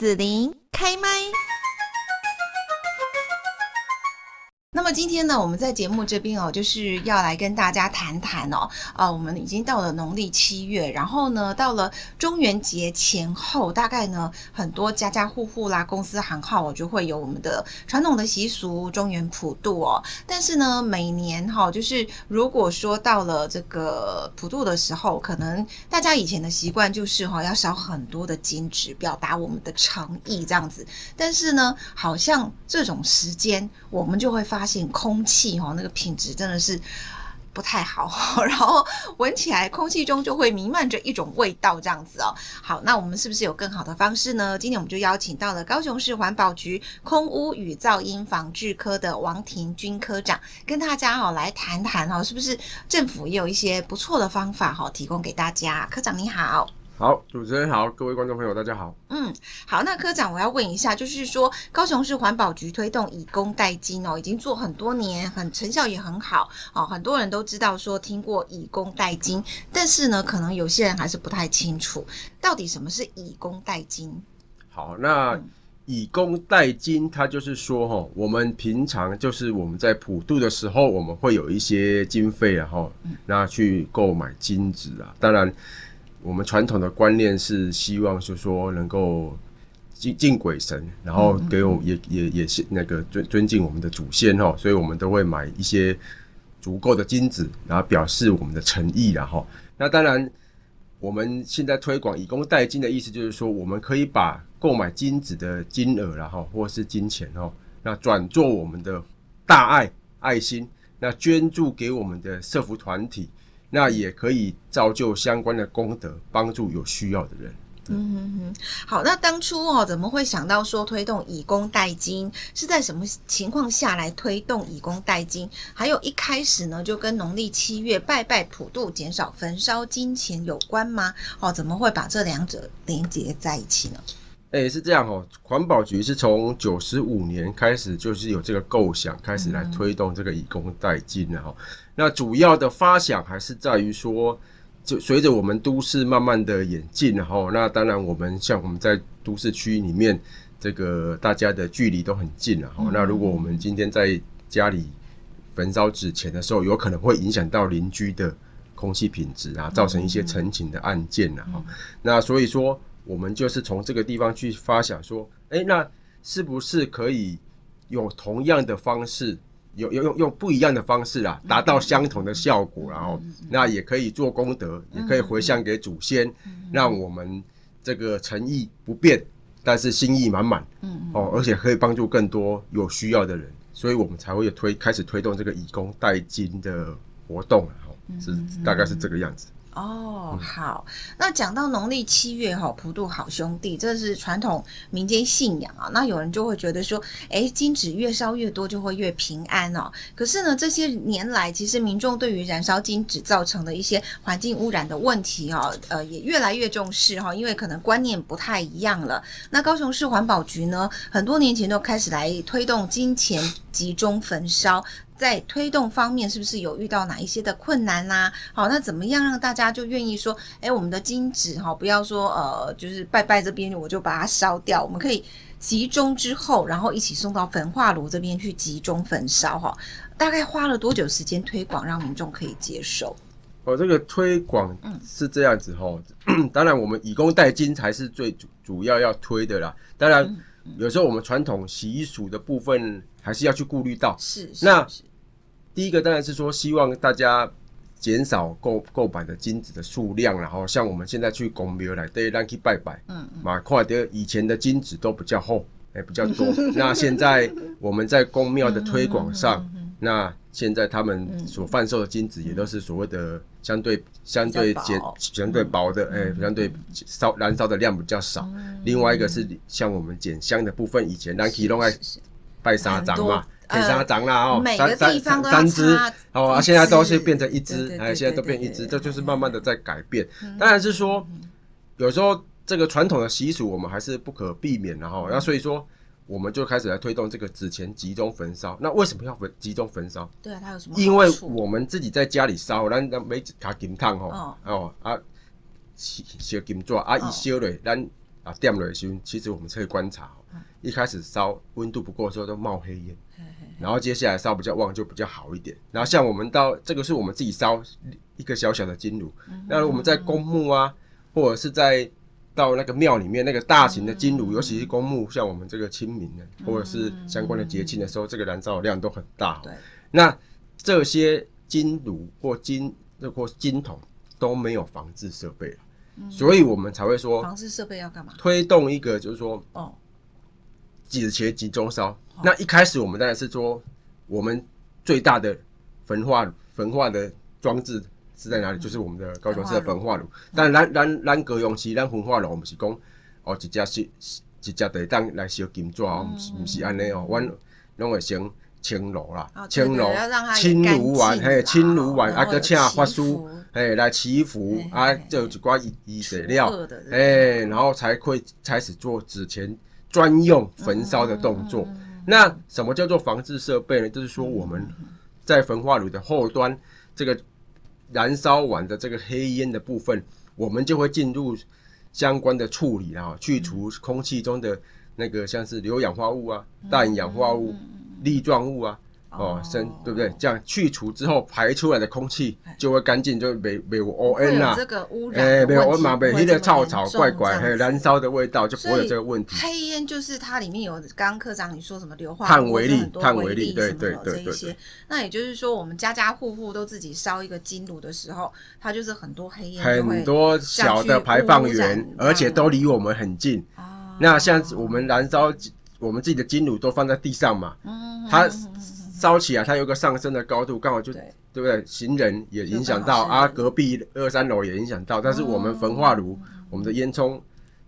子琳开麦。那么今天呢，我们在节目这边哦，就是要来跟大家谈谈哦，啊，我们已经到了农历七月，然后呢，到了中元节前后，大概呢，很多家家户户啦，公司行号哦，就会有我们的传统的习俗中元普渡哦。但是呢，每年哈，就是如果说到了这个普渡的时候，可能大家以前的习惯就是哈，要烧很多的金纸，表达我们的诚意这样子。但是呢，好像这种时间，我们就会发发现。空气哦，那个品质真的是不太好，然后闻起来空气中就会弥漫着一种味道，这样子哦。好，那我们是不是有更好的方式呢？今天我们就邀请到了高雄市环保局空污与噪音防治科的王庭军科长，跟大家哦来谈谈哦，是不是政府也有一些不错的方法哈，提供给大家？科长你好。好，主持人好，各位观众朋友，大家好。嗯，好，那科长，我要问一下，就是说，高雄市环保局推动以工代金哦，已经做很多年，很成效也很好哦，很多人都知道说听过以工代金，但是呢，可能有些人还是不太清楚，到底什么是以工代金？好，那以工代金，它就是说哈，我们平常就是我们在普渡的时候，我们会有一些经费然后那去购买金子啊，当然。我们传统的观念是希望，就是说能够敬敬鬼神，然后给我也也也是那个尊尊敬我们的祖先哦，所以我们都会买一些足够的金子，然后表示我们的诚意，然后那当然我们现在推广以工代金的意思就是说，我们可以把购买金子的金额，然后或是金钱哦，那转做我们的大爱爱心，那捐助给我们的社福团体。那也可以造就相关的功德，帮助有需要的人。嗯哼哼，好，那当初哦，怎么会想到说推动以工代金？是在什么情况下来推动以工代金？还有一开始呢，就跟农历七月拜拜普渡、减少焚烧金钱有关吗？哦，怎么会把这两者连接在一起呢？哎、欸，是这样哦，环保局是从九十五年开始，就是有这个构想，开始来推动这个以工代金的哈。那主要的发想还是在于说，就随着我们都市慢慢的演进，然后那当然我们像我们在都市区里面，这个大家的距离都很近，然后那如果我们今天在家里焚烧纸钱的时候，有可能会影响到邻居的空气品质啊，造成一些陈情的案件啊。那所以说，我们就是从这个地方去发想说，哎，那是不是可以用同样的方式？有有用用不一样的方式啊，达到相同的效果，然后那也可以做功德，也可以回向给祖先，让我们这个诚意不变，但是心意满满，嗯哦，而且可以帮助更多有需要的人，所以我们才会推开始推动这个以工代金的活动，是大概是这个样子。哦，好。那讲到农历七月哈，普渡好兄弟，这是传统民间信仰啊。那有人就会觉得说，哎，金纸越烧越多，就会越平安哦。可是呢，这些年来，其实民众对于燃烧金纸造成的一些环境污染的问题哈，呃，也越来越重视哈，因为可能观念不太一样了。那高雄市环保局呢，很多年前都开始来推动金钱集中焚烧。在推动方面，是不是有遇到哪一些的困难啦、啊？好，那怎么样让大家就愿意说，哎，我们的金纸哈，不要说呃，就是拜拜这边我就把它烧掉，我们可以集中之后，然后一起送到焚化炉这边去集中焚烧哈。大概花了多久时间推广，让民众可以接受？哦，这个推广是这样子哈、嗯，当然我们以工代金才是最主主要要推的啦。当然，有时候我们传统习俗的部分还是要去顾虑到，是，是，是那。第一个当然是说，希望大家减少购购买的金子的数量，然后像我们现在去公庙来对，让去拜拜，嗯，马快的以前的金子都比较厚，哎，比较多。那现在我们在公庙的推广上，那现在他们所贩售的金子也都是所谓的相对相对减相对薄的，哎，相对烧燃烧的量比较少。另外一个是像我们剪香的部分，以前让去弄来拜三张嘛。铁砂掌啦哦，每个地方都三只哦，啊，现在都是变成一只，哎，现在都变一只，这就是慢慢的在改变。当然是说，有时候这个传统的习俗我们还是不可避免的哈。那所以说，我们就开始来推动这个纸钱集中焚烧。那为什么要焚集中焚烧？对啊，它有什么？因为我们自己在家里烧，咱咱没卡金烫吼哦啊，烧金纸啊，一烧嘞，咱啊点了熏，其实我们可以观察，一开始烧温度不够的时候都冒黑烟，然后接下来烧比较旺就比较好一点。然后像我们到这个是我们自己烧一个小小的金炉，那我们在公墓啊，或者是在到那个庙里面那个大型的金炉，尤其是公墓，像我们这个清明的或者是相关的节庆的时候，这个燃烧的量都很大。对，那这些金炉或金或金桶都没有防治设备。所以我们才会说，防治设备要干嘛？推动一个就是说，哦，纸钱集中烧。那一开始我们当然是说，我们最大的焚化焚化的装置是在哪里？就是我们的高雄市的焚化炉。但咱咱咱高雄市咱焚化炉，我们是讲哦，一只是一家得当来烧金纸哦，不是不是安尼哦，阮拢会先清炉啦，青炉青炉完，嘿，青炉完啊，搁请法师。哎，来祈福啊，就一挂仪仪式料，哎，然后才会开始做纸钱专用焚烧的动作。那什么叫做防治设备呢？就是说我们在焚化炉的后端，这个燃烧完的这个黑烟的部分，我们就会进入相关的处理啊，去除空气中的那个像是硫氧化物啊、氮氧化物、粒状物啊。哦，生对不对？这样去除之后排出来的空气就会干净，就没没有 O N 啦。这个污染，哎，没有 O N 嘛，没那个臭草怪怪，还有燃烧的味道就不会有这个问题。黑烟就是它里面有刚刚科长你说什么硫化碳微粒、碳微粒，对对对这些。那也就是说，我们家家户户都自己烧一个金炉的时候，它就是很多黑烟，很多小的排放源，而且都离我们很近。那像我们燃烧我们自己的金炉都放在地上嘛，它。烧起来，它有个上升的高度，刚好就对，对不对？行人也影响到啊，隔壁二三楼也影响到。但是我们焚化炉，嗯、我们的烟囱，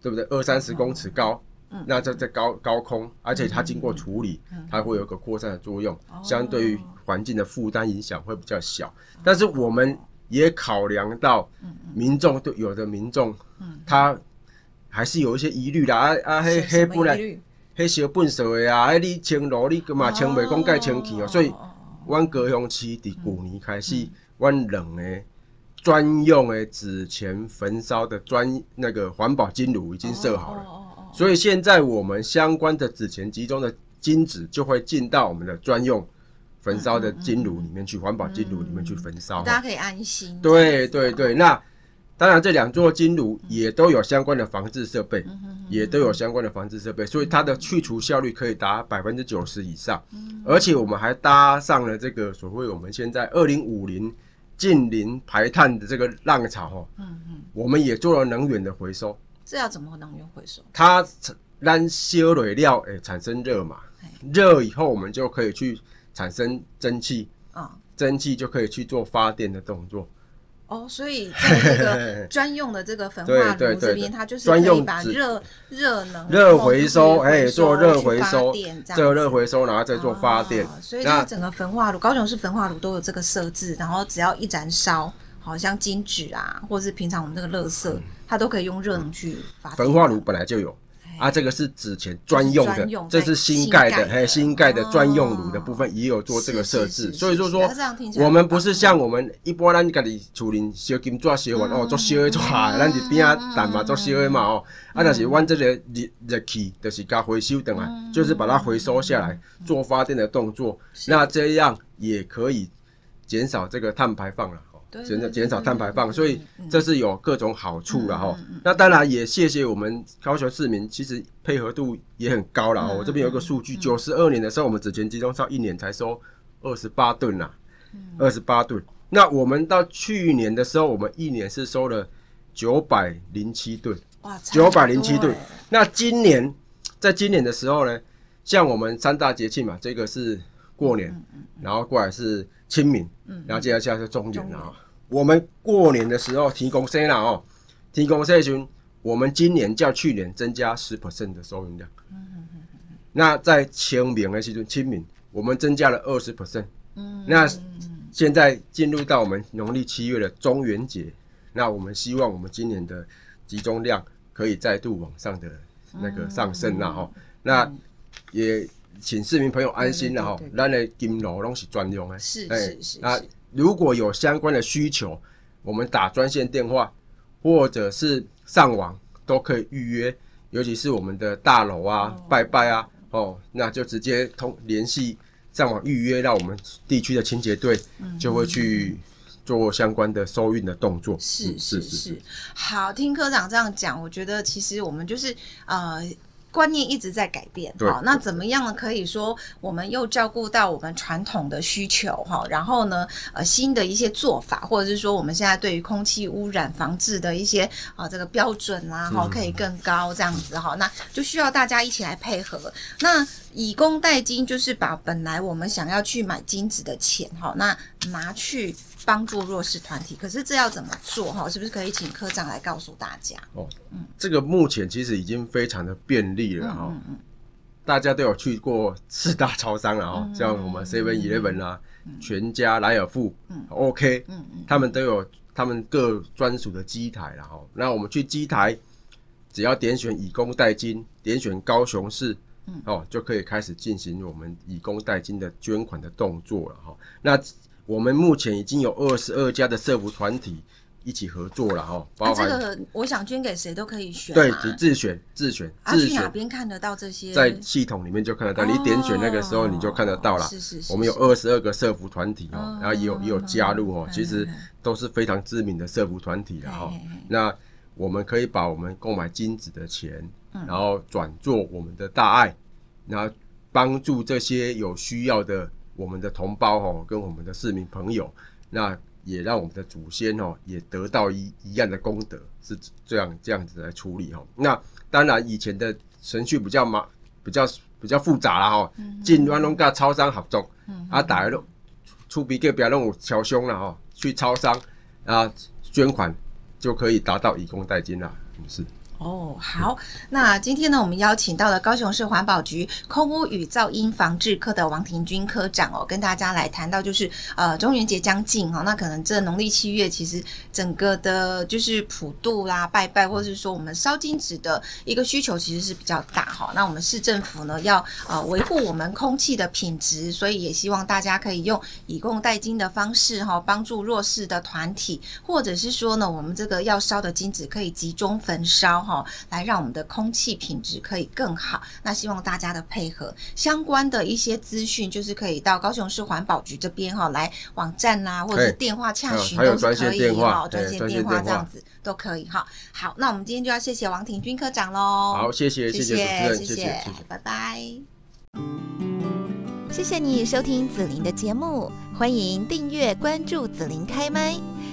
对不对？二三十公尺高，嗯、那在在高高空，而且它经过处理，嗯、它会有个扩散的作用，嗯、相对于环境的负担影响会比较小。嗯、但是我们也考量到民众，都有的民众，嗯、他还是有一些疑虑的啊啊，黑黑不来。迄烧粪扫的啊，哎，你清炉你干嘛清袂讲介清气哦？所以，阮高雄市伫旧年开始，阮两个专用的纸钱焚烧的专那个环保金炉已经设好了。所以现在我们相关的纸钱集中的金纸就会进到我们的专用焚烧的金炉里面去，环保金炉里面去焚烧，大家可以安心。对对对，那。当然，这两座金炉也都有相关的防治设备，也都有相关的防治设备，所以它的去除效率可以达百分之九十以上。而且我们还搭上了这个所谓我们现在二零五零近零排碳的这个浪潮哦。嗯嗯，我们也做了能源的回收。这要怎么能源回收？它燃烧燃料诶产生热嘛，热以后我们就可以去产生蒸汽啊，蒸汽就可以去做发电的动作。哦，所以在这个 专用的这个焚化炉这边，它就是可以把热热能热回收，哎，做热回收，做热回收，然后再做发电。所以它整个焚化炉，高雄市焚化炉都有这个设置，然后只要一燃烧，好像金纸啊，或者是平常我们那个垃圾，它都可以用热能去发电。焚化炉本来就有。啊，这个是纸钱专用的，这是新盖的，还有新盖的专用炉的部分也有做这个设置，所以说说我们不是像我们一般咱家里厝里烧金纸烧完哦做烧的抓，咱就边啊淡嘛做烧的嘛哦，啊但是阮这个热热气就是加回收等啊，就是把它回收下来做发电的动作，那这样也可以减少这个碳排放了。减少减少碳排放，所以这是有各种好处的哈。那当然也谢谢我们高雄市民，其实配合度也很高了。我这边有个数据，九十二年的时候，我们只前集中烧一年才收二十八吨呐，二十八吨。那我们到去年的时候，我们一年是收了九百零七吨，哇，九百零七吨。那今年在今年的时候呢，像我们三大节庆嘛，这个是过年，然后过来是清明，然后接下来是中元啊。我们过年的时候提供生了哦，提供社群，我们今年较去年增加十 percent 的收银量。嗯嗯嗯嗯。那在清明的时候，清明我们增加了二十 percent。嗯。那现在进入到我们农历七月的中元节，那我们希望我们今年的集中量可以再度往上的那个上升了哈。那也请市民朋友安心了哈，咱的金炉拢是专用的。是是是。那如果有相关的需求，我们打专线电话，或者是上网都可以预约，尤其是我们的大楼啊、哦、拜拜啊，哦，那就直接通联系上网预约，让我们地区的清洁队就会去做相关的收运的动作。是是是，是，好，听科长这样讲，我觉得其实我们就是呃。观念一直在改变，好，那怎么样呢？可以说我们又照顾到我们传统的需求，哈，然后呢，呃，新的一些做法，或者是说我们现在对于空气污染防治的一些啊这个标准啊，哈，可以更高这样子哈，那就需要大家一起来配合。那以工代金就是把本来我们想要去买金子的钱，哈，那拿去。帮助弱势团体，可是这要怎么做哈？是不是可以请科长来告诉大家？哦，嗯，这个目前其实已经非常的便利了哈。嗯嗯，大家都有去过四大超商了哈，像我们 Seven Eleven 啊、全家、莱尔富、OK，嗯嗯，他们都有他们各专属的机台了哈。那我们去机台，只要点选以工代金，点选高雄市，哦，就可以开始进行我们以工代金的捐款的动作了哈。那我们目前已经有二十二家的社服团体一起合作了哈，包含这个我想捐给谁都可以选，对，你自选自选自哪边看得到这些？在系统里面就看得到，你点选那个时候你就看得到了。是是是。我们有二十二个社服团体哦，然后也有也有加入哦，其实都是非常知名的社服团体了哈。那我们可以把我们购买金子的钱，然后转做我们的大爱，然后帮助这些有需要的。我们的同胞哦，跟我们的市民朋友，那也让我们的祖先哦，也得到一一样的功德，是这样这样子来处理哦。那当然以前的程序比较麻，比较比较复杂了哈。进湾龙跟超商合作，嗯啊，大家都出比给别人有小凶了哈，去超商啊捐款就可以达到以工代金了，是。哦，好，那今天呢，我们邀请到了高雄市环保局空污与噪音防治科的王庭军科长哦，跟大家来谈到就是呃中元节将近哈，那可能这农历七月其实整个的就是普渡啦、拜拜，或者是说我们烧金纸的一个需求其实是比较大哈。那我们市政府呢要呃维护我们空气的品质，所以也希望大家可以用以供代金的方式哈，帮助弱势的团体，或者是说呢，我们这个要烧的金纸可以集中焚烧。哈，来让我们的空气品质可以更好。那希望大家的配合，相关的一些资讯，就是可以到高雄市环保局这边哈，来网站呐、啊，或者是电话洽询都是可以哈，专线电话这样子都可以哈。好，那我们今天就要谢谢王庭君科长喽。好，谢谢，谢谢，谢谢，谢谢，拜拜。谢谢你收听紫琳的节目，欢迎订阅关注紫琳开麦。